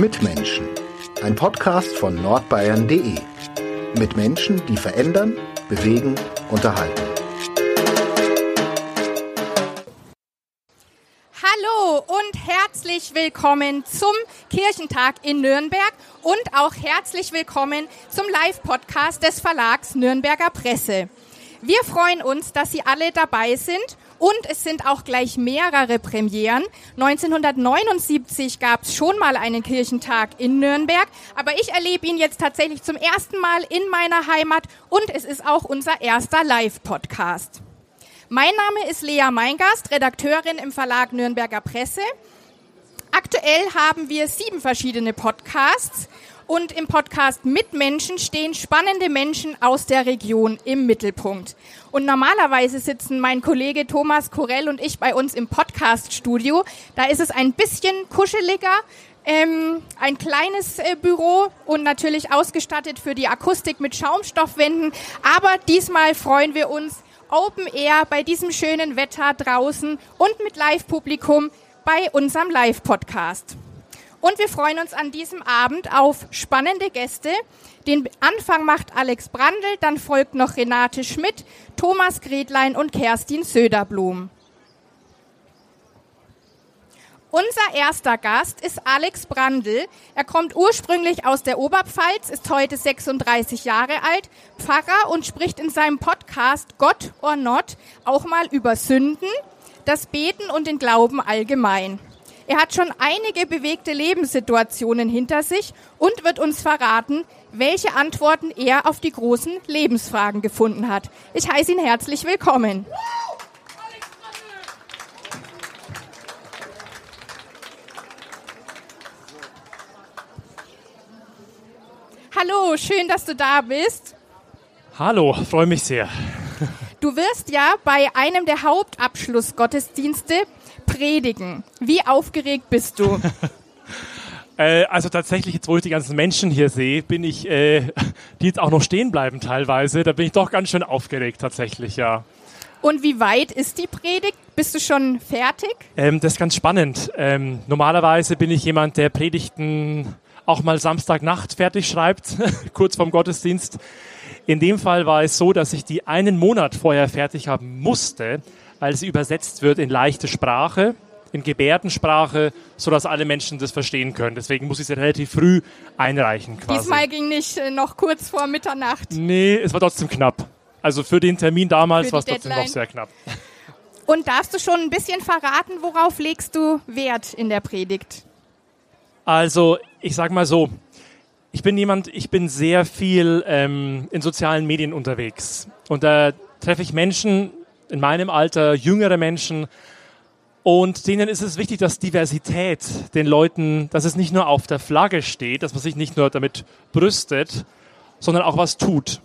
Mitmenschen. Ein Podcast von nordbayern.de. Mit Menschen, die verändern, bewegen, unterhalten. Hallo und herzlich willkommen zum Kirchentag in Nürnberg und auch herzlich willkommen zum Live-Podcast des Verlags Nürnberger Presse. Wir freuen uns, dass Sie alle dabei sind und es sind auch gleich mehrere Premieren. 1979 gab es schon mal einen Kirchentag in Nürnberg, aber ich erlebe ihn jetzt tatsächlich zum ersten Mal in meiner Heimat und es ist auch unser erster Live-Podcast. Mein Name ist Lea Meingast, Redakteurin im Verlag Nürnberger Presse. Aktuell haben wir sieben verschiedene Podcasts und im Podcast Mitmenschen stehen spannende Menschen aus der Region im Mittelpunkt. Und normalerweise sitzen mein Kollege Thomas Korell und ich bei uns im Podcast-Studio. Da ist es ein bisschen kuscheliger, ähm, ein kleines äh, Büro und natürlich ausgestattet für die Akustik mit Schaumstoffwänden. Aber diesmal freuen wir uns Open Air bei diesem schönen Wetter draußen und mit Live-Publikum bei unserem Live-Podcast. Und wir freuen uns an diesem Abend auf spannende Gäste. Den Anfang macht Alex Brandl, dann folgt noch Renate Schmidt, Thomas Gretlein und Kerstin Söderblum. Unser erster Gast ist Alex Brandl. Er kommt ursprünglich aus der Oberpfalz, ist heute 36 Jahre alt, Pfarrer und spricht in seinem Podcast Gott or Not auch mal über Sünden, das Beten und den Glauben allgemein. Er hat schon einige bewegte Lebenssituationen hinter sich und wird uns verraten, welche Antworten er auf die großen Lebensfragen gefunden hat. Ich heiße ihn herzlich willkommen. Hallo, schön, dass du da bist. Hallo, freue mich sehr. Du wirst ja bei einem der Hauptabschlussgottesdienste predigen. Wie aufgeregt bist du? äh, also tatsächlich, jetzt wo ich die ganzen Menschen hier sehe, bin ich, äh, die jetzt auch noch stehen bleiben teilweise, da bin ich doch ganz schön aufgeregt tatsächlich, ja. Und wie weit ist die Predigt? Bist du schon fertig? Ähm, das ist ganz spannend. Ähm, normalerweise bin ich jemand, der Predigten auch mal Samstagnacht fertig schreibt, kurz vorm Gottesdienst. In dem Fall war es so, dass ich die einen Monat vorher fertig haben musste, weil sie übersetzt wird in leichte Sprache, in Gebärdensprache, sodass alle Menschen das verstehen können. Deswegen muss ich sie relativ früh einreichen. Quasi. Diesmal ging nicht äh, noch kurz vor Mitternacht. Nee, es war trotzdem knapp. Also für den Termin damals war es trotzdem noch sehr knapp. Und darfst du schon ein bisschen verraten, worauf legst du Wert in der Predigt? Also, ich sag mal so, ich bin jemand, ich bin sehr viel ähm, in sozialen Medien unterwegs. Und da treffe ich Menschen, in meinem Alter jüngere Menschen. Und denen ist es wichtig, dass Diversität den Leuten, dass es nicht nur auf der Flagge steht, dass man sich nicht nur damit brüstet, sondern auch was tut.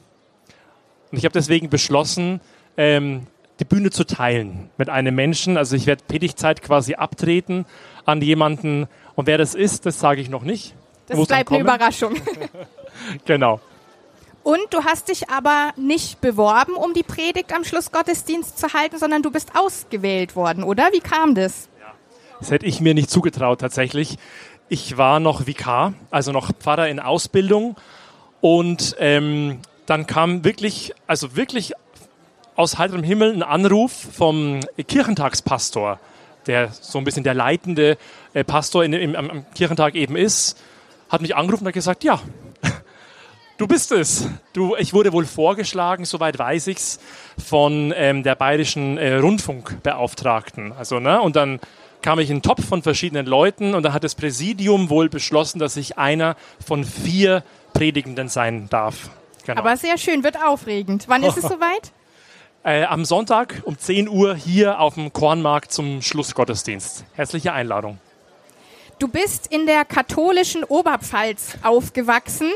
Und ich habe deswegen beschlossen, ähm, die Bühne zu teilen mit einem Menschen. Also ich werde Predigtzeit quasi abtreten an jemanden. Und wer das ist, das sage ich noch nicht. Das bleibt eine Überraschung. genau. Und du hast dich aber nicht beworben, um die Predigt am Schlussgottesdienst zu halten, sondern du bist ausgewählt worden, oder? Wie kam das? Das hätte ich mir nicht zugetraut tatsächlich. Ich war noch Vikar, also noch Pfarrer in Ausbildung. Und ähm, dann kam wirklich, also wirklich aus heiterem Himmel ein Anruf vom Kirchentagspastor, der so ein bisschen der leitende äh, Pastor in, im, am Kirchentag eben ist, hat mich angerufen und hat gesagt, ja, Du bist es. Du, ich wurde wohl vorgeschlagen, soweit weiß ich's, von ähm, der bayerischen äh, Rundfunkbeauftragten. Also, ne? Und dann kam ich in einen Topf von verschiedenen Leuten und dann hat das Präsidium wohl beschlossen, dass ich einer von vier Predigenden sein darf. Genau. Aber sehr schön, wird aufregend. Wann ist es soweit? Äh, am Sonntag um 10 Uhr hier auf dem Kornmarkt zum Schlussgottesdienst. Herzliche Einladung. Du bist in der katholischen Oberpfalz aufgewachsen.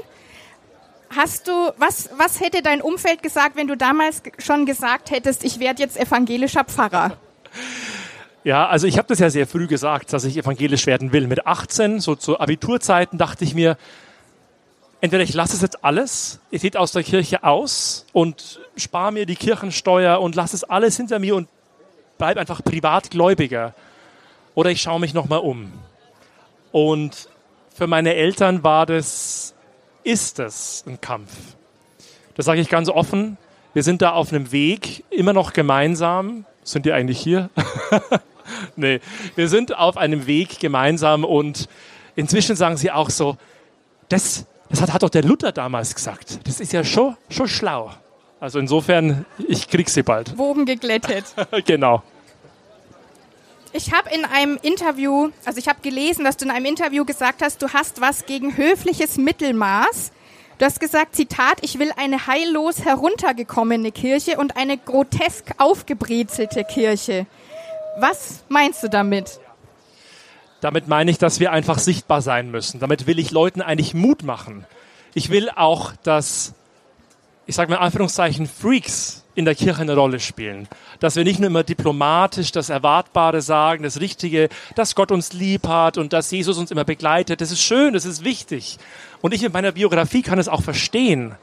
Hast du, was, was hätte dein Umfeld gesagt, wenn du damals schon gesagt hättest, ich werde jetzt evangelischer Pfarrer? Ja, also ich habe das ja sehr früh gesagt, dass ich evangelisch werden will. Mit 18, so zu Abiturzeiten, dachte ich mir, entweder ich lasse es jetzt alles, ich trete aus der Kirche aus und spare mir die Kirchensteuer und lasse es alles hinter mir und bleibe einfach Privatgläubiger. Oder ich schaue mich nochmal um. Und für meine Eltern war das, ist das ein Kampf. Das sage ich ganz offen. Wir sind da auf einem Weg, immer noch gemeinsam. Sind die eigentlich hier? nee, wir sind auf einem Weg gemeinsam und inzwischen sagen sie auch so, das, das hat, hat doch der Luther damals gesagt. Das ist ja schon, schon schlau. Also insofern, ich krieg sie bald. Wogen geglättet. genau. Ich habe in einem Interview, also ich habe gelesen, dass du in einem Interview gesagt hast, du hast was gegen höfliches Mittelmaß. Du hast gesagt, Zitat, ich will eine heillos heruntergekommene Kirche und eine grotesk aufgebrezelte Kirche. Was meinst du damit? Damit meine ich, dass wir einfach sichtbar sein müssen. Damit will ich Leuten eigentlich Mut machen. Ich will auch, dass, ich sage mal in Anführungszeichen, Freaks in der Kirche eine Rolle spielen. Dass wir nicht nur immer diplomatisch das Erwartbare sagen, das Richtige, dass Gott uns lieb hat und dass Jesus uns immer begleitet. Das ist schön, das ist wichtig. Und ich in meiner Biografie kann es auch verstehen.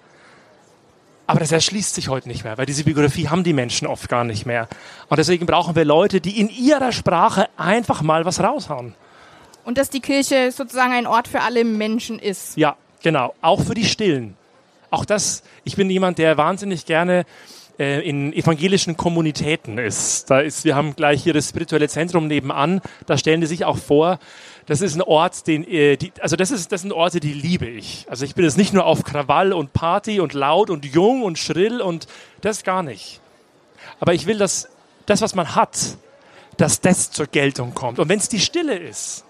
Aber das erschließt sich heute nicht mehr, weil diese Biografie haben die Menschen oft gar nicht mehr. Und deswegen brauchen wir Leute, die in ihrer Sprache einfach mal was raushauen. Und dass die Kirche sozusagen ein Ort für alle Menschen ist. Ja, genau. Auch für die Stillen. Auch das, ich bin jemand, der wahnsinnig gerne äh, in evangelischen Kommunitäten ist. Da ist, wir haben gleich hier das spirituelle Zentrum nebenan. Da stellen die sich auch vor, das ist ein Ort, den, äh, die, also das ist, das sind Orte, die liebe ich. Also ich bin jetzt nicht nur auf Krawall und Party und laut und jung und schrill und das gar nicht. Aber ich will, dass das, was man hat, dass das zur Geltung kommt. Und wenn es die Stille ist,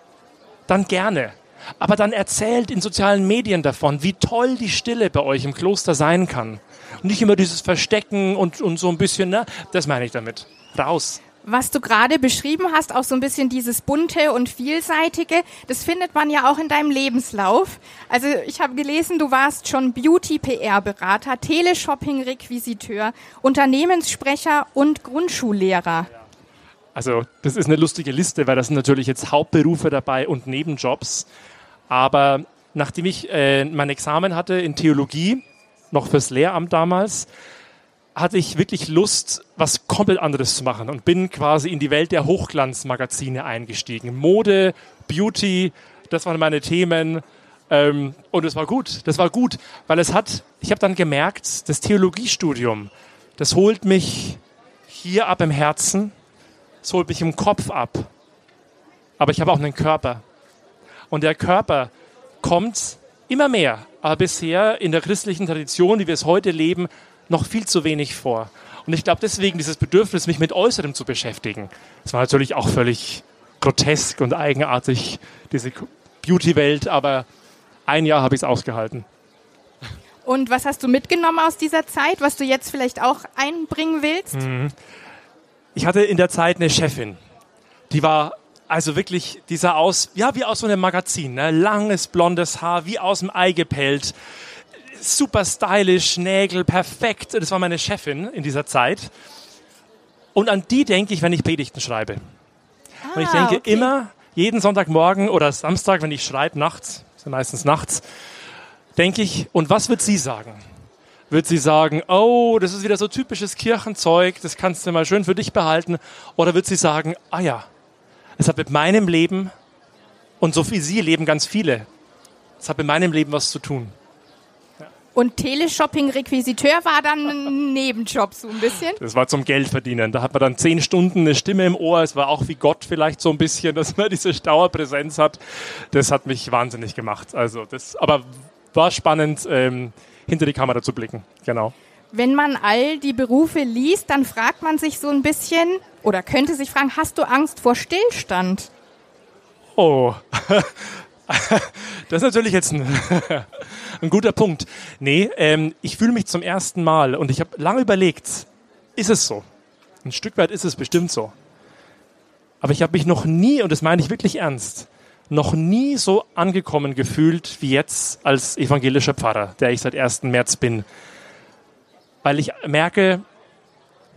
dann gerne. Aber dann erzählt in sozialen Medien davon, wie toll die Stille bei euch im Kloster sein kann. Nicht immer dieses Verstecken und, und so ein bisschen, ne? Das meine ich damit. Raus. Was du gerade beschrieben hast, auch so ein bisschen dieses bunte und vielseitige, das findet man ja auch in deinem Lebenslauf. Also ich habe gelesen, du warst schon Beauty-PR-Berater, Teleshopping-Requisiteur, Unternehmenssprecher und Grundschullehrer. Also das ist eine lustige Liste, weil das sind natürlich jetzt Hauptberufe dabei und Nebenjobs. Aber nachdem ich äh, mein Examen hatte in Theologie, noch fürs Lehramt damals, hatte ich wirklich Lust, was komplett anderes zu machen und bin quasi in die Welt der Hochglanzmagazine eingestiegen. Mode, Beauty, das waren meine Themen. Ähm, und es war gut, das war gut, weil es hat, ich habe dann gemerkt, das Theologiestudium, das holt mich hier ab im Herzen es holt mich im Kopf ab. Aber ich habe auch einen Körper. Und der Körper kommt immer mehr, aber bisher in der christlichen Tradition, wie wir es heute leben, noch viel zu wenig vor. Und ich glaube deswegen dieses Bedürfnis, mich mit Äußerem zu beschäftigen. Das war natürlich auch völlig grotesk und eigenartig, diese Beauty-Welt, aber ein Jahr habe ich es ausgehalten. Und was hast du mitgenommen aus dieser Zeit, was du jetzt vielleicht auch einbringen willst? Mhm. Ich hatte in der Zeit eine Chefin, die war also wirklich, die sah aus, ja, wie aus so einem Magazin, ne? langes blondes Haar, wie aus dem Ei gepellt, super stylisch, Nägel, perfekt. Das war meine Chefin in dieser Zeit. Und an die denke ich, wenn ich Predigten schreibe. Ah, und ich ah, denke okay. immer, jeden Sonntagmorgen oder Samstag, wenn ich schreibe, nachts, ist ja meistens nachts, denke ich, und was wird sie sagen? wird sie sagen, oh, das ist wieder so typisches Kirchenzeug, das kannst du mal schön für dich behalten. Oder wird sie sagen, ah ja, es hat mit meinem Leben und so wie Sie leben ganz viele, es hat mit meinem Leben was zu tun. Und Teleshopping-Requisiteur war dann ein Nebenjob so ein bisschen? Das war zum Geld verdienen. Da hat man dann zehn Stunden eine Stimme im Ohr. Es war auch wie Gott vielleicht so ein bisschen, dass man diese Dauerpräsenz hat. Das hat mich wahnsinnig gemacht. Also das, aber war spannend. Ähm, hinter die Kamera zu blicken. Genau. Wenn man all die Berufe liest, dann fragt man sich so ein bisschen oder könnte sich fragen, hast du Angst vor Stillstand? Oh, das ist natürlich jetzt ein, ein guter Punkt. Nee, ähm, ich fühle mich zum ersten Mal und ich habe lange überlegt, ist es so? Ein Stück weit ist es bestimmt so. Aber ich habe mich noch nie, und das meine ich wirklich ernst, noch nie so angekommen gefühlt wie jetzt als evangelischer Pfarrer, der ich seit 1. März bin. Weil ich merke,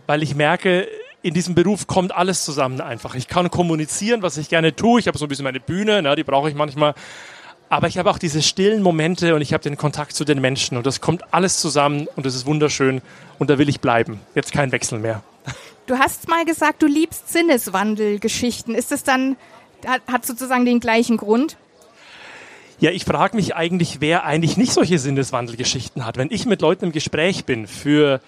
weil ich merke, in diesem Beruf kommt alles zusammen einfach. Ich kann kommunizieren, was ich gerne tue. Ich habe so ein bisschen meine Bühne, ne, die brauche ich manchmal. Aber ich habe auch diese stillen Momente und ich habe den Kontakt zu den Menschen und das kommt alles zusammen und das ist wunderschön und da will ich bleiben. Jetzt kein Wechsel mehr. Du hast mal gesagt, du liebst Sinneswandelgeschichten. Ist es dann hat, sozusagen den gleichen Grund? Ja, ich frage mich eigentlich, wer eigentlich nicht solche Sinneswandelgeschichten hat. Wenn ich mit Leuten im Gespräch bin für,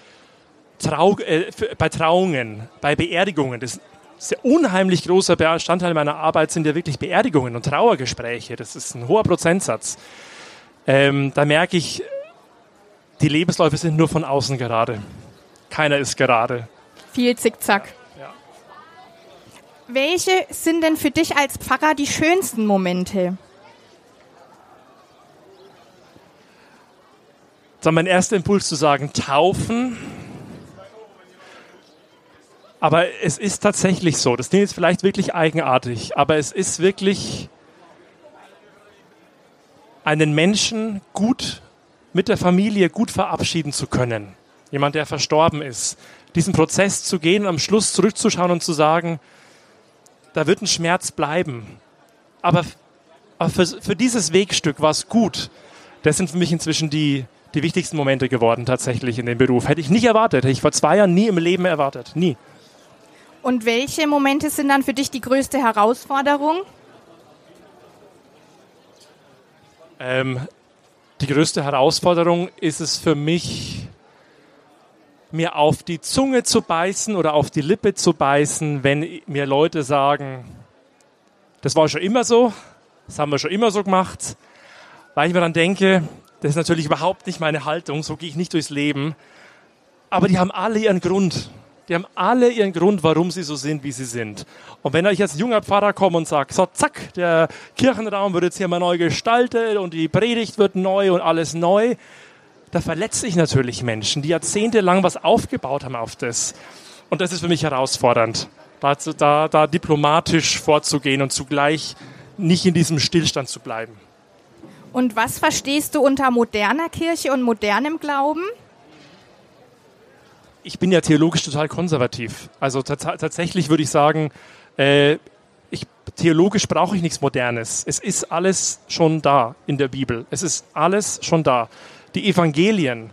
Trau äh, für bei Trauungen, bei Beerdigungen, das ist ein unheimlich großer Bestandteil meiner Arbeit sind ja wirklich Beerdigungen und Trauergespräche. Das ist ein hoher Prozentsatz. Ähm, da merke ich, die Lebensläufe sind nur von außen gerade. Keiner ist gerade. Viel Zickzack. Ja. Welche sind denn für dich als Pfarrer die schönsten Momente? Dann mein erster Impuls zu sagen, taufen. Aber es ist tatsächlich so, das klingt jetzt vielleicht wirklich eigenartig, aber es ist wirklich einen Menschen gut mit der Familie gut verabschieden zu können. Jemand, der verstorben ist. Diesen Prozess zu gehen, am Schluss zurückzuschauen und zu sagen, da wird ein Schmerz bleiben. Aber, aber für, für dieses Wegstück war es gut. Das sind für mich inzwischen die, die wichtigsten Momente geworden, tatsächlich in dem Beruf. Hätte ich nicht erwartet. Hätte ich vor zwei Jahren nie im Leben erwartet. Nie. Und welche Momente sind dann für dich die größte Herausforderung? Ähm, die größte Herausforderung ist es für mich, mir auf die Zunge zu beißen oder auf die Lippe zu beißen, wenn mir Leute sagen, das war schon immer so, das haben wir schon immer so gemacht, weil ich mir dann denke, das ist natürlich überhaupt nicht meine Haltung, so gehe ich nicht durchs Leben, aber die haben alle ihren Grund. Die haben alle ihren Grund, warum sie so sind, wie sie sind. Und wenn ich als junger Pfarrer komme und sage, so zack, der Kirchenraum wird jetzt hier mal neu gestaltet und die Predigt wird neu und alles neu, da verletze ich natürlich Menschen, die jahrzehntelang was aufgebaut haben auf das. Und das ist für mich herausfordernd, da, da, da diplomatisch vorzugehen und zugleich nicht in diesem Stillstand zu bleiben. Und was verstehst du unter moderner Kirche und modernem Glauben? ich bin ja theologisch total konservativ. Also tatsächlich würde ich sagen, äh, ich, theologisch brauche ich nichts Modernes. Es ist alles schon da in der Bibel. Es ist alles schon da. Die Evangelien,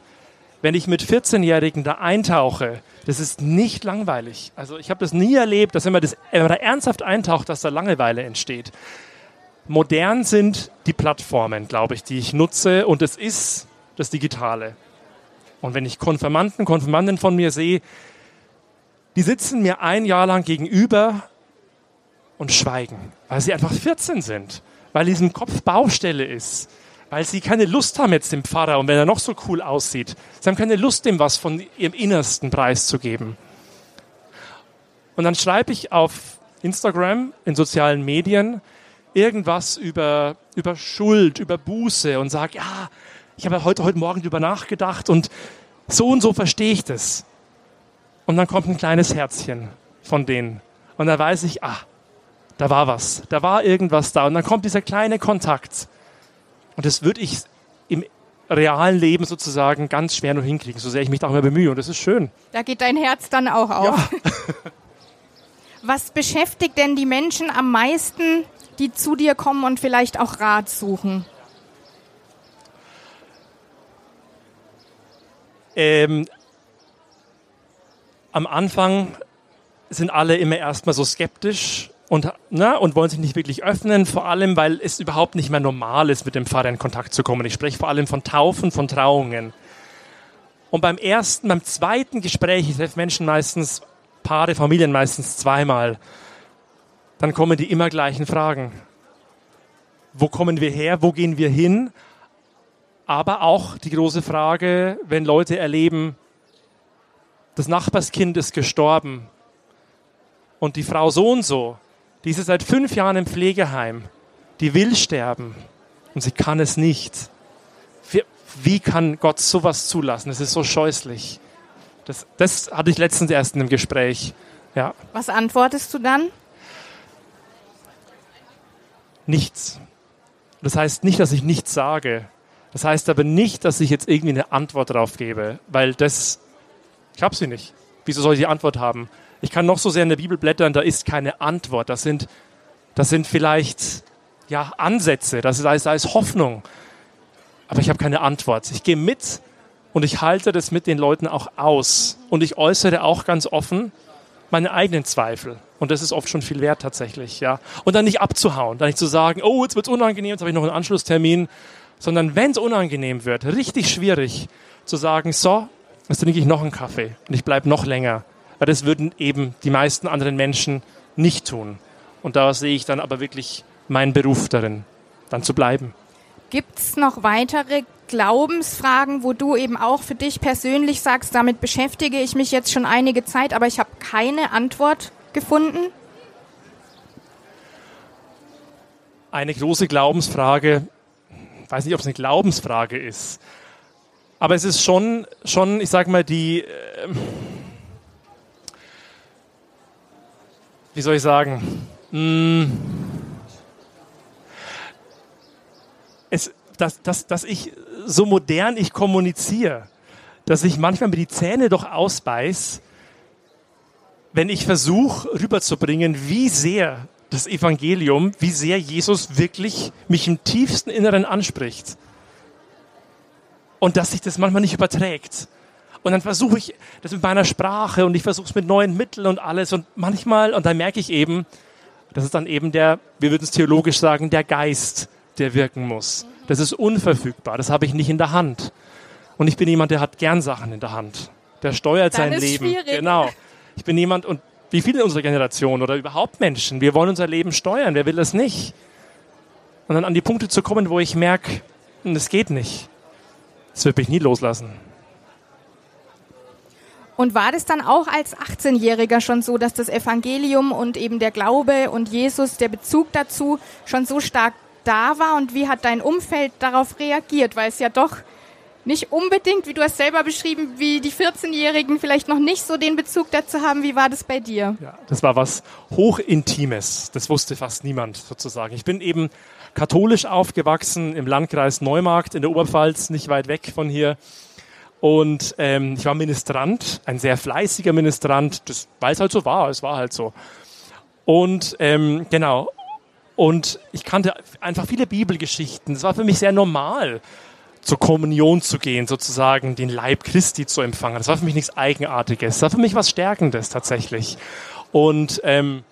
wenn ich mit 14-Jährigen da eintauche, das ist nicht langweilig. Also ich habe das nie erlebt, dass wenn man, das, wenn man da ernsthaft eintaucht, dass da Langeweile entsteht. Modern sind die Plattformen, glaube ich, die ich nutze und es ist das Digitale. Und wenn ich Konfirmanden, Konfirmanden von mir sehe, die sitzen mir ein Jahr lang gegenüber und schweigen, weil sie einfach 14 sind, weil diesem Kopf Baustelle ist, weil sie keine Lust haben jetzt dem Pfarrer und wenn er noch so cool aussieht, sie haben keine Lust, dem was von ihrem Innersten preiszugeben. Und dann schreibe ich auf Instagram, in sozialen Medien, irgendwas über, über Schuld, über Buße und sage, ja, ich habe heute, heute Morgen darüber nachgedacht und so und so verstehe ich das. Und dann kommt ein kleines Herzchen von denen. Und da weiß ich, ah, da war was, da war irgendwas da. Und dann kommt dieser kleine Kontakt. Und das würde ich im realen Leben sozusagen ganz schwer nur hinkriegen, so sehr ich mich da auch immer bemühe. Und das ist schön. Da geht dein Herz dann auch auf. Ja. was beschäftigt denn die Menschen am meisten, die zu dir kommen und vielleicht auch Rat suchen? Ähm, am Anfang sind alle immer erstmal so skeptisch und, na, und wollen sich nicht wirklich öffnen, vor allem, weil es überhaupt nicht mehr normal ist, mit dem Pfarrer in Kontakt zu kommen. Ich spreche vor allem von Taufen, von Trauungen. Und beim ersten, beim zweiten Gespräch, ich treffe Menschen meistens, Paare, Familien meistens zweimal, dann kommen die immer gleichen Fragen. Wo kommen wir her? Wo gehen wir hin? Aber auch die große Frage, wenn Leute erleben, das Nachbarskind ist gestorben und die Frau so und so, die ist seit fünf Jahren im Pflegeheim, die will sterben und sie kann es nicht. Wie, kann Gott sowas zulassen? Das ist so scheußlich. Das, das hatte ich letztens erst in einem Gespräch. Ja. Was antwortest du dann? Nichts. Das heißt nicht, dass ich nichts sage. Das heißt aber nicht, dass ich jetzt irgendwie eine Antwort darauf gebe, weil das, ich habe sie nicht. Wieso soll ich die Antwort haben? Ich kann noch so sehr in der Bibel blättern, da ist keine Antwort. Das sind, das sind vielleicht ja, Ansätze, das ist, da ist Hoffnung. Aber ich habe keine Antwort. Ich gehe mit und ich halte das mit den Leuten auch aus. Und ich äußere auch ganz offen, meine eigenen Zweifel. Und das ist oft schon viel wert tatsächlich, ja. Und dann nicht abzuhauen, dann nicht zu sagen, oh, jetzt wird's unangenehm, jetzt habe ich noch einen Anschlusstermin, sondern wenn es unangenehm wird, richtig schwierig, zu sagen, so, jetzt trinke ich noch einen Kaffee und ich bleibe noch länger. Weil das würden eben die meisten anderen Menschen nicht tun. Und da sehe ich dann aber wirklich meinen Beruf darin, dann zu bleiben. Gibt es noch weitere Glaubensfragen, wo du eben auch für dich persönlich sagst, damit beschäftige ich mich jetzt schon einige Zeit, aber ich habe keine Antwort gefunden? Eine große Glaubensfrage, ich weiß nicht, ob es eine Glaubensfrage ist, aber es ist schon, schon ich sage mal, die, äh, wie soll ich sagen, mh, hm, es, dass, dass, dass ich so modern ich kommuniziere, dass ich manchmal mir die Zähne doch ausbeiß, wenn ich versuche rüberzubringen, wie sehr das Evangelium, wie sehr Jesus wirklich mich im tiefsten Inneren anspricht. Und dass sich das manchmal nicht überträgt. Und dann versuche ich das mit meiner Sprache und ich versuche es mit neuen Mitteln und alles. Und manchmal, und dann merke ich eben, das ist dann eben der, wir würden es theologisch sagen, der Geist, der wirken muss. Das ist unverfügbar, das habe ich nicht in der Hand. Und ich bin jemand, der hat gern Sachen in der Hand. Der steuert dann sein Leben. Schwierig. Genau. Ich bin jemand, und wie viele in unserer Generation oder überhaupt Menschen, wir wollen unser Leben steuern, wer will das nicht? Und dann an die Punkte zu kommen, wo ich merke, das geht nicht. Das wird mich nie loslassen. Und war das dann auch als 18-Jähriger schon so, dass das Evangelium und eben der Glaube und Jesus, der Bezug dazu schon so stark da war und wie hat dein Umfeld darauf reagiert? Weil es ja doch nicht unbedingt, wie du hast selber beschrieben, wie die 14-Jährigen vielleicht noch nicht so den Bezug dazu haben. Wie war das bei dir? Ja, das war was hochintimes. Das wusste fast niemand sozusagen. Ich bin eben katholisch aufgewachsen im Landkreis Neumarkt in der Oberpfalz, nicht weit weg von hier. Und ähm, ich war Ministrant, ein sehr fleißiger Ministrant, weil es halt so war, es war halt so. Und ähm, genau, und ich kannte einfach viele Bibelgeschichten. Es war für mich sehr normal, zur Kommunion zu gehen, sozusagen den Leib Christi zu empfangen. Das war für mich nichts Eigenartiges. Das war für mich was Stärkendes tatsächlich. Und ähm,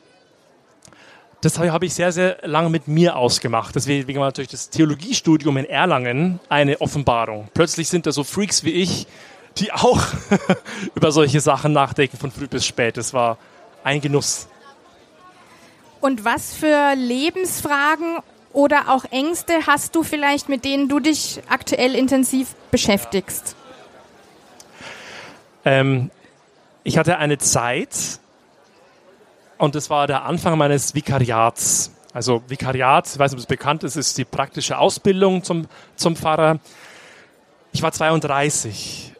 das habe ich sehr, sehr lange mit mir ausgemacht. Deswegen war natürlich das Theologiestudium in Erlangen eine Offenbarung. Plötzlich sind da so Freaks wie ich, die auch über solche Sachen nachdenken von früh bis spät. Das war ein Genuss. Und was für Lebensfragen oder auch Ängste hast du vielleicht, mit denen du dich aktuell intensiv beschäftigst? Ähm, ich hatte eine Zeit, und das war der Anfang meines Vikariats. Also Vikariat, ich weiß nicht, ob es bekannt ist, ist die praktische Ausbildung zum, zum Pfarrer. Ich war 32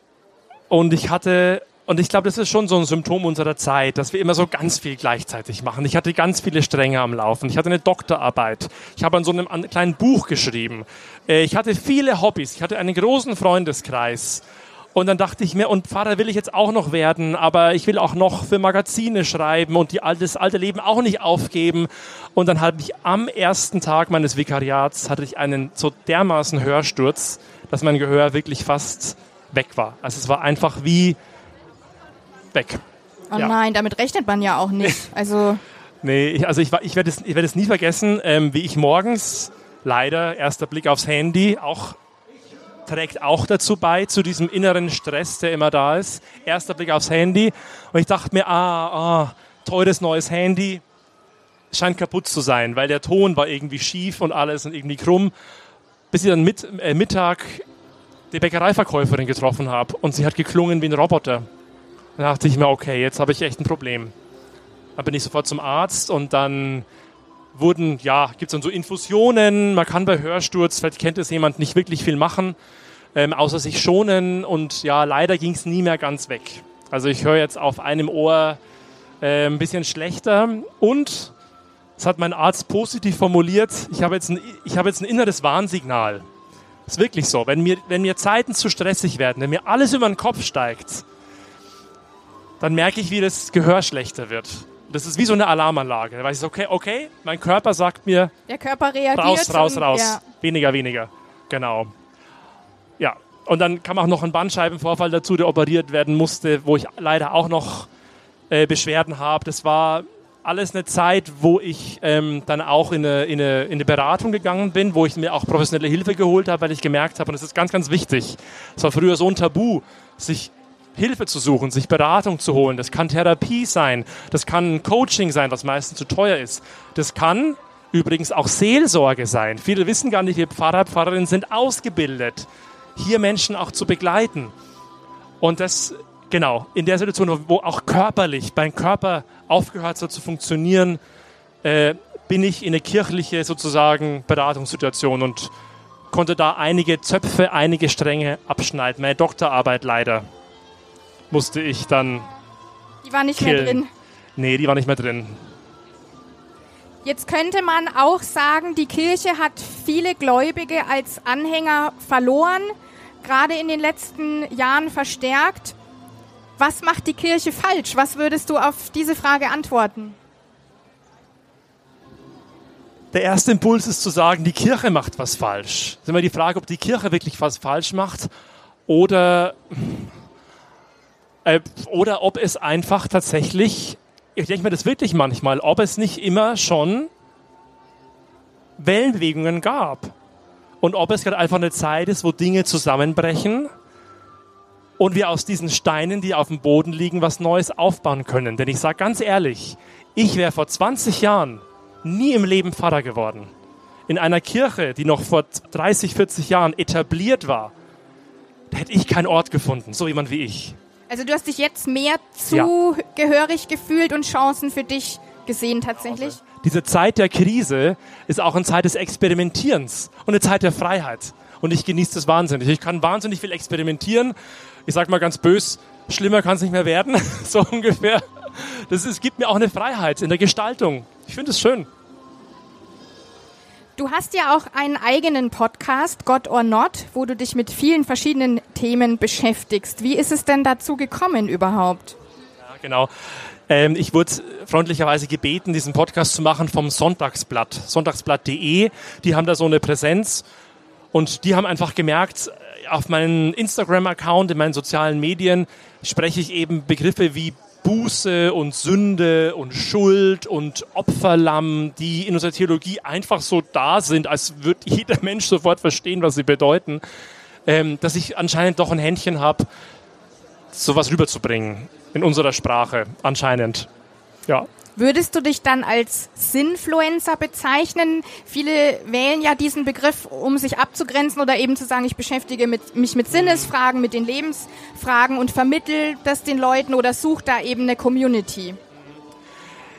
und ich hatte und ich glaube, das ist schon so ein Symptom unserer Zeit, dass wir immer so ganz viel gleichzeitig machen. Ich hatte ganz viele Stränge am Laufen. Ich hatte eine Doktorarbeit. Ich habe an so einem kleinen Buch geschrieben. Äh, ich hatte viele Hobbys. Ich hatte einen großen Freundeskreis. Und dann dachte ich mir, und Pfarrer will ich jetzt auch noch werden, aber ich will auch noch für Magazine schreiben und die, das alte Leben auch nicht aufgeben. Und dann hatte ich am ersten Tag meines Vikariats hatte ich einen so dermaßen Hörsturz, dass mein Gehör wirklich fast weg war. Also es war einfach wie, weg. Oh ja. nein, damit rechnet man ja auch nicht. Also nee, ich, also ich, ich werde es, werd es nie vergessen, ähm, wie ich morgens leider erster Blick aufs Handy auch trägt auch dazu bei, zu diesem inneren Stress, der immer da ist. Erster Blick aufs Handy und ich dachte mir, ah, ah, teures neues Handy, scheint kaputt zu sein, weil der Ton war irgendwie schief und alles und irgendwie krumm. Bis ich dann mit, äh, Mittag die Bäckereiverkäuferin getroffen habe und sie hat geklungen wie ein Roboter. Da dachte ich mir, okay, jetzt habe ich echt ein Problem. Dann bin ich sofort zum Arzt und dann wurden, ja, gibt es dann so Infusionen. Man kann bei Hörsturz, vielleicht kennt es jemand, nicht wirklich viel machen, ähm, außer sich schonen. Und ja, leider ging es nie mehr ganz weg. Also ich höre jetzt auf einem Ohr äh, ein bisschen schlechter. Und, das hat mein Arzt positiv formuliert, ich habe jetzt, ein, ich habe jetzt ein inneres Warnsignal. Das ist wirklich so. Wenn mir, wenn mir Zeiten zu stressig werden, wenn mir alles über den Kopf steigt, dann merke ich, wie das Gehör schlechter wird. Das ist wie so eine Alarmanlage. Da weiß ich, okay, okay, mein Körper sagt mir, der Körper reagiert. Raus, raus, raus. Ja. Weniger, weniger. Genau. Ja. Und dann kam auch noch ein Bandscheibenvorfall dazu, der operiert werden musste, wo ich leider auch noch äh, Beschwerden habe. Das war alles eine Zeit, wo ich ähm, dann auch in eine, in, eine, in eine Beratung gegangen bin, wo ich mir auch professionelle Hilfe geholt habe, weil ich gemerkt habe, und das ist ganz, ganz wichtig, es war früher so ein Tabu, sich Hilfe zu suchen, sich Beratung zu holen. Das kann Therapie sein, das kann Coaching sein, was meistens zu teuer ist. Das kann übrigens auch Seelsorge sein. Viele wissen gar nicht, wir Pfarrer, Pfarrerinnen sind ausgebildet, hier Menschen auch zu begleiten. Und das genau, in der Situation, wo auch körperlich mein Körper aufgehört hat zu funktionieren, äh, bin ich in eine kirchliche sozusagen Beratungssituation und konnte da einige Zöpfe, einige Stränge abschneiden. Meine Doktorarbeit leider musste ich dann. Die war nicht killen. mehr drin. Nee, die war nicht mehr drin. Jetzt könnte man auch sagen, die Kirche hat viele Gläubige als Anhänger verloren, gerade in den letzten Jahren verstärkt. Was macht die Kirche falsch? Was würdest du auf diese Frage antworten? Der erste Impuls ist zu sagen, die Kirche macht was falsch. Das ist immer die Frage, ob die Kirche wirklich was falsch macht oder, oder ob es einfach tatsächlich, ich denke mir das wirklich manchmal, ob es nicht immer schon Wellenbewegungen gab. Und ob es gerade einfach eine Zeit ist, wo Dinge zusammenbrechen und wir aus diesen Steinen, die auf dem Boden liegen, was Neues aufbauen können. Denn ich sage ganz ehrlich, ich wäre vor 20 Jahren nie im Leben Pfarrer geworden. In einer Kirche, die noch vor 30, 40 Jahren etabliert war, da hätte ich keinen Ort gefunden, so jemand wie ich. Also du hast dich jetzt mehr zugehörig ja. gefühlt und Chancen für dich gesehen tatsächlich? Also, diese Zeit der Krise ist auch eine Zeit des Experimentierens und eine Zeit der Freiheit. Und ich genieße das wahnsinnig. Ich kann wahnsinnig viel experimentieren ich sag mal ganz bös, schlimmer kann es nicht mehr werden, so ungefähr. Das ist, gibt mir auch eine Freiheit in der Gestaltung. Ich finde es schön. Du hast ja auch einen eigenen Podcast, God or Not, wo du dich mit vielen verschiedenen Themen beschäftigst. Wie ist es denn dazu gekommen überhaupt? Ja, genau. Ähm, ich wurde freundlicherweise gebeten, diesen Podcast zu machen vom Sonntagsblatt, sonntagsblatt.de. Die haben da so eine Präsenz und die haben einfach gemerkt, auf meinem Instagram-Account, in meinen sozialen Medien spreche ich eben Begriffe wie Buße und Sünde und Schuld und Opferlamm, die in unserer Theologie einfach so da sind, als würde jeder Mensch sofort verstehen, was sie bedeuten, ähm, dass ich anscheinend doch ein Händchen habe, sowas rüberzubringen in unserer Sprache, anscheinend. Ja. Würdest du dich dann als Sinfluencer bezeichnen? Viele wählen ja diesen Begriff, um sich abzugrenzen oder eben zu sagen, ich beschäftige mit, mich mit Sinnesfragen, mit den Lebensfragen und vermittel das den Leuten oder suche da eben eine Community.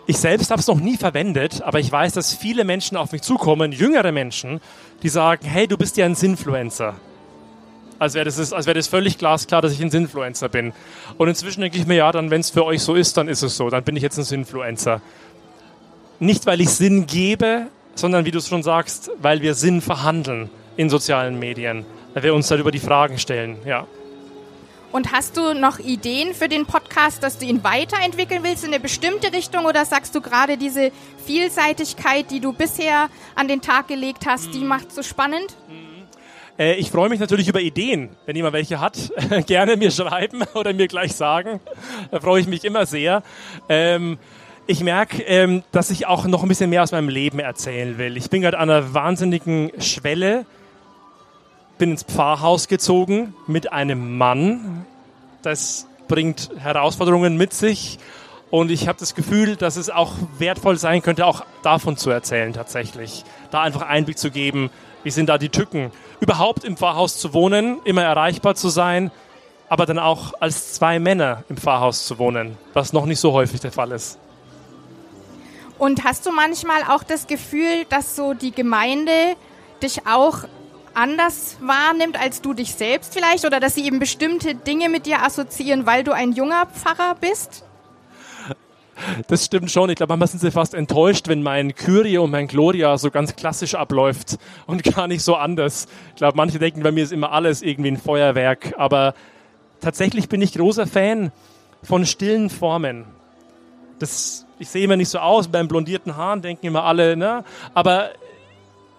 Ich selbst habe es noch nie verwendet, aber ich weiß, dass viele Menschen auf mich zukommen, jüngere Menschen, die sagen, hey, du bist ja ein Sinfluencer als wäre das, als wär das völlig glasklar, dass ich ein Sinfluencer bin. Und inzwischen denke ich mir, ja, dann, wenn es für euch so ist, dann ist es so. Dann bin ich jetzt ein Sinfluencer. Nicht, weil ich Sinn gebe, sondern, wie du es schon sagst, weil wir Sinn verhandeln in sozialen Medien. Weil wir uns darüber die Fragen stellen, ja. Und hast du noch Ideen für den Podcast, dass du ihn weiterentwickeln willst in eine bestimmte Richtung oder sagst du gerade diese Vielseitigkeit, die du bisher an den Tag gelegt hast, die macht so spannend? Mhm. Äh, ich freue mich natürlich über Ideen. Wenn jemand welche hat, gerne mir schreiben oder mir gleich sagen. Da freue ich mich immer sehr. Ähm, ich merke, ähm, dass ich auch noch ein bisschen mehr aus meinem Leben erzählen will. Ich bin gerade an einer wahnsinnigen Schwelle. Bin ins Pfarrhaus gezogen mit einem Mann. Das bringt Herausforderungen mit sich. Und ich habe das Gefühl, dass es auch wertvoll sein könnte, auch davon zu erzählen tatsächlich. Da einfach Einblick zu geben, wie sind da die Tücken? Überhaupt im Pfarrhaus zu wohnen, immer erreichbar zu sein, aber dann auch als zwei Männer im Pfarrhaus zu wohnen, was noch nicht so häufig der Fall ist. Und hast du manchmal auch das Gefühl, dass so die Gemeinde dich auch anders wahrnimmt als du dich selbst vielleicht oder dass sie eben bestimmte Dinge mit dir assoziieren, weil du ein junger Pfarrer bist? Das stimmt schon. Ich glaube, manchmal sind sie fast enttäuscht, wenn mein Kyrie und mein Gloria so ganz klassisch abläuft und gar nicht so anders. Ich glaube, manche denken, bei mir ist immer alles irgendwie ein Feuerwerk. Aber tatsächlich bin ich großer Fan von stillen Formen. Das, ich sehe immer nicht so aus, beim blondierten Haaren denken immer alle, ne? Aber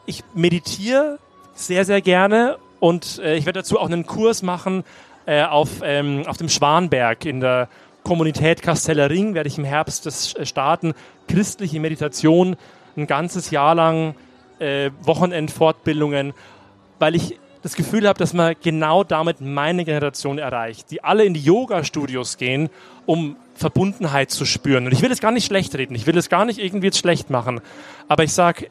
ich meditiere sehr, sehr gerne und äh, ich werde dazu auch einen Kurs machen äh, auf, ähm, auf dem Schwanberg in der Kommunität Kasteller Ring werde ich im Herbst das äh, starten. Christliche Meditation, ein ganzes Jahr lang äh, Wochenendfortbildungen, weil ich das Gefühl habe, dass man genau damit meine Generation erreicht, die alle in die Yoga-Studios gehen, um Verbundenheit zu spüren. Und ich will es gar nicht schlecht reden, ich will es gar nicht irgendwie jetzt schlecht machen, aber ich sage,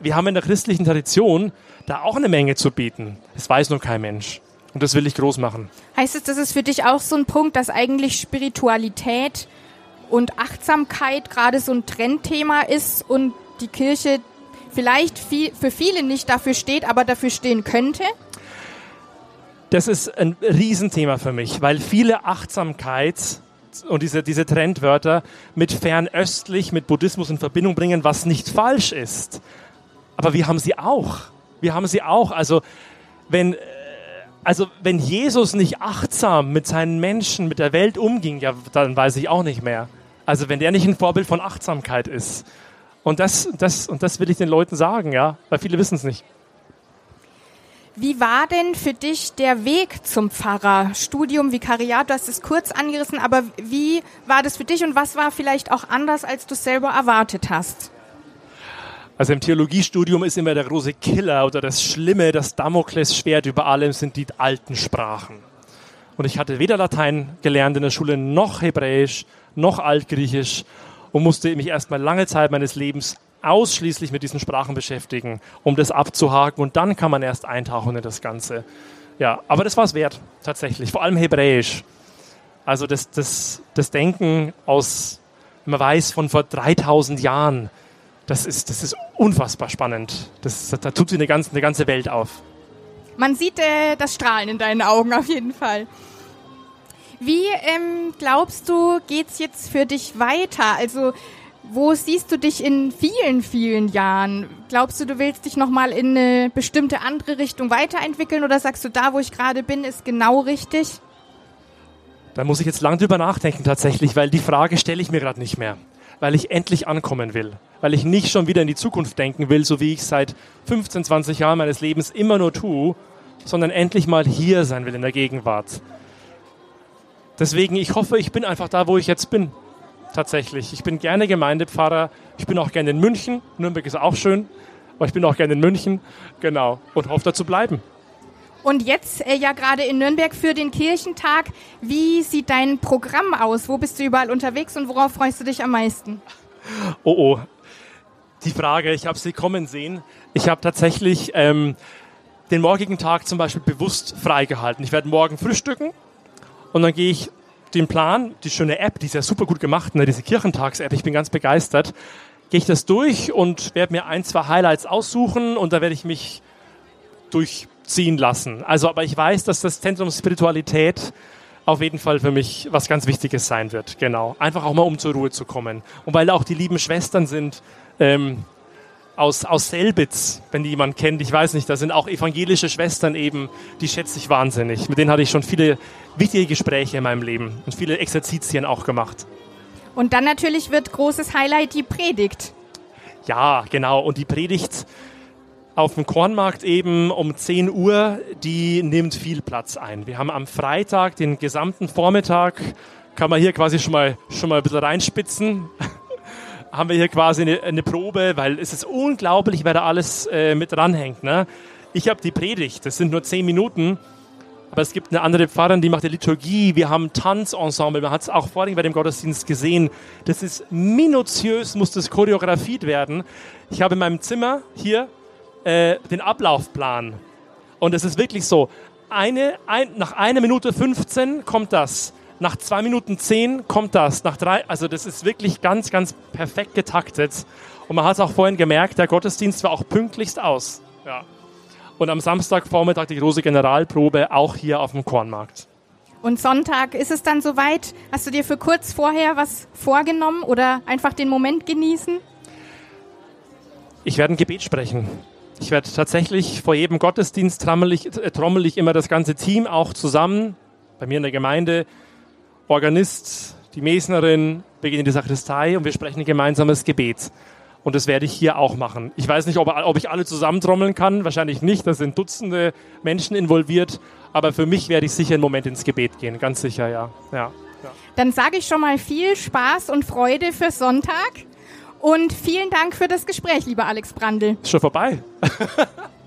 wir haben in der christlichen Tradition da auch eine Menge zu bieten. Das weiß nur kein Mensch. Und das will ich groß machen. Heißt es, das ist für dich auch so ein Punkt, dass eigentlich Spiritualität und Achtsamkeit gerade so ein Trendthema ist und die Kirche vielleicht viel, für viele nicht dafür steht, aber dafür stehen könnte? Das ist ein Riesenthema für mich, weil viele Achtsamkeit und diese, diese Trendwörter mit fernöstlich, mit Buddhismus in Verbindung bringen, was nicht falsch ist. Aber wir haben sie auch. Wir haben sie auch. Also wenn, also wenn Jesus nicht achtsam mit seinen Menschen, mit der Welt umging, ja, dann weiß ich auch nicht mehr. Also wenn der nicht ein Vorbild von Achtsamkeit ist. Und das, das, und das will ich den Leuten sagen, ja, weil viele wissen es nicht. Wie war denn für dich der Weg zum Pfarrer? Studium, Vikariat, du hast es kurz angerissen, aber wie war das für dich und was war vielleicht auch anders, als du es selber erwartet hast? Also im Theologiestudium ist immer der große Killer oder das Schlimme, das Damoklesschwert über allem sind die alten Sprachen. Und ich hatte weder Latein gelernt in der Schule, noch Hebräisch, noch Altgriechisch und musste mich erstmal lange Zeit meines Lebens ausschließlich mit diesen Sprachen beschäftigen, um das abzuhaken und dann kann man erst eintauchen in das Ganze. Ja, aber das war es wert, tatsächlich, vor allem Hebräisch. Also das, das, das Denken aus, man weiß, von vor 3000 Jahren, das ist, das ist unfassbar spannend. Das, da tut sich eine ganze, eine ganze Welt auf. Man sieht äh, das Strahlen in deinen Augen auf jeden Fall. Wie ähm, glaubst du, geht es jetzt für dich weiter? Also wo siehst du dich in vielen, vielen Jahren? Glaubst du, du willst dich nochmal in eine bestimmte andere Richtung weiterentwickeln oder sagst du, da, wo ich gerade bin, ist genau richtig? Da muss ich jetzt lang drüber nachdenken tatsächlich, weil die Frage stelle ich mir gerade nicht mehr. Weil ich endlich ankommen will. Weil ich nicht schon wieder in die Zukunft denken will, so wie ich seit 15, 20 Jahren meines Lebens immer nur tue, sondern endlich mal hier sein will in der Gegenwart. Deswegen, ich hoffe, ich bin einfach da, wo ich jetzt bin. Tatsächlich. Ich bin gerne Gemeindepfarrer. Ich bin auch gerne in München. Nürnberg ist auch schön. Aber ich bin auch gerne in München. Genau. Und hoffe, da zu bleiben. Und jetzt äh, ja gerade in Nürnberg für den Kirchentag. Wie sieht dein Programm aus? Wo bist du überall unterwegs und worauf freust du dich am meisten? Oh oh. Die Frage, ich habe sie kommen sehen. Ich habe tatsächlich ähm, den morgigen Tag zum Beispiel bewusst freigehalten. Ich werde morgen frühstücken und dann gehe ich den Plan, die schöne App, die ist ja super gut gemacht, ne, diese Kirchentags-App, ich bin ganz begeistert, gehe ich das durch und werde mir ein, zwei Highlights aussuchen und da werde ich mich durchziehen lassen. Also, aber ich weiß, dass das Zentrum Spiritualität auf jeden Fall für mich was ganz Wichtiges sein wird. Genau. Einfach auch mal um zur Ruhe zu kommen. Und weil auch die lieben Schwestern sind, ähm, aus, aus Selbitz, wenn die jemand kennt. Ich weiß nicht, da sind auch evangelische Schwestern eben, die schätze ich wahnsinnig. Mit denen hatte ich schon viele wichtige Gespräche in meinem Leben und viele Exerzitien auch gemacht. Und dann natürlich wird großes Highlight die Predigt. Ja, genau. Und die Predigt auf dem Kornmarkt eben um 10 Uhr, die nimmt viel Platz ein. Wir haben am Freitag den gesamten Vormittag, kann man hier quasi schon mal, schon mal ein bisschen reinspitzen haben wir hier quasi eine, eine, Probe, weil es ist unglaublich, wer da alles äh, mit dranhängt. Ne? Ich habe die Predigt, das sind nur zehn Minuten, aber es gibt eine andere Pfarrerin, die macht die Liturgie, wir haben Tanzensemble, man hat es auch vorhin bei dem Gottesdienst gesehen. Das ist minutiös, muss das choreografiert werden. Ich habe in meinem Zimmer hier äh, den Ablaufplan und es ist wirklich so, eine, ein, nach einer Minute 15 kommt das nach zwei Minuten zehn kommt das. Nach drei, also das ist wirklich ganz, ganz perfekt getaktet. Und man hat es auch vorhin gemerkt, der Gottesdienst war auch pünktlichst aus. Ja. Und am Samstagvormittag die große Generalprobe auch hier auf dem Kornmarkt. Und Sonntag ist es dann soweit? Hast du dir für kurz vorher was vorgenommen oder einfach den Moment genießen? Ich werde ein Gebet sprechen. Ich werde tatsächlich vor jedem Gottesdienst trommel ich, äh, trommel ich immer das ganze Team auch zusammen, bei mir in der Gemeinde, Organist, die Mesnerin beginnen in die Sakristei und wir sprechen ein gemeinsames Gebet. Und das werde ich hier auch machen. Ich weiß nicht, ob, ob ich alle zusammentrommeln kann. Wahrscheinlich nicht. Da sind Dutzende Menschen involviert. Aber für mich werde ich sicher einen Moment ins Gebet gehen. Ganz sicher, ja. ja. Dann sage ich schon mal viel Spaß und Freude für Sonntag und vielen Dank für das Gespräch, lieber Alex Brandl. Ist schon vorbei.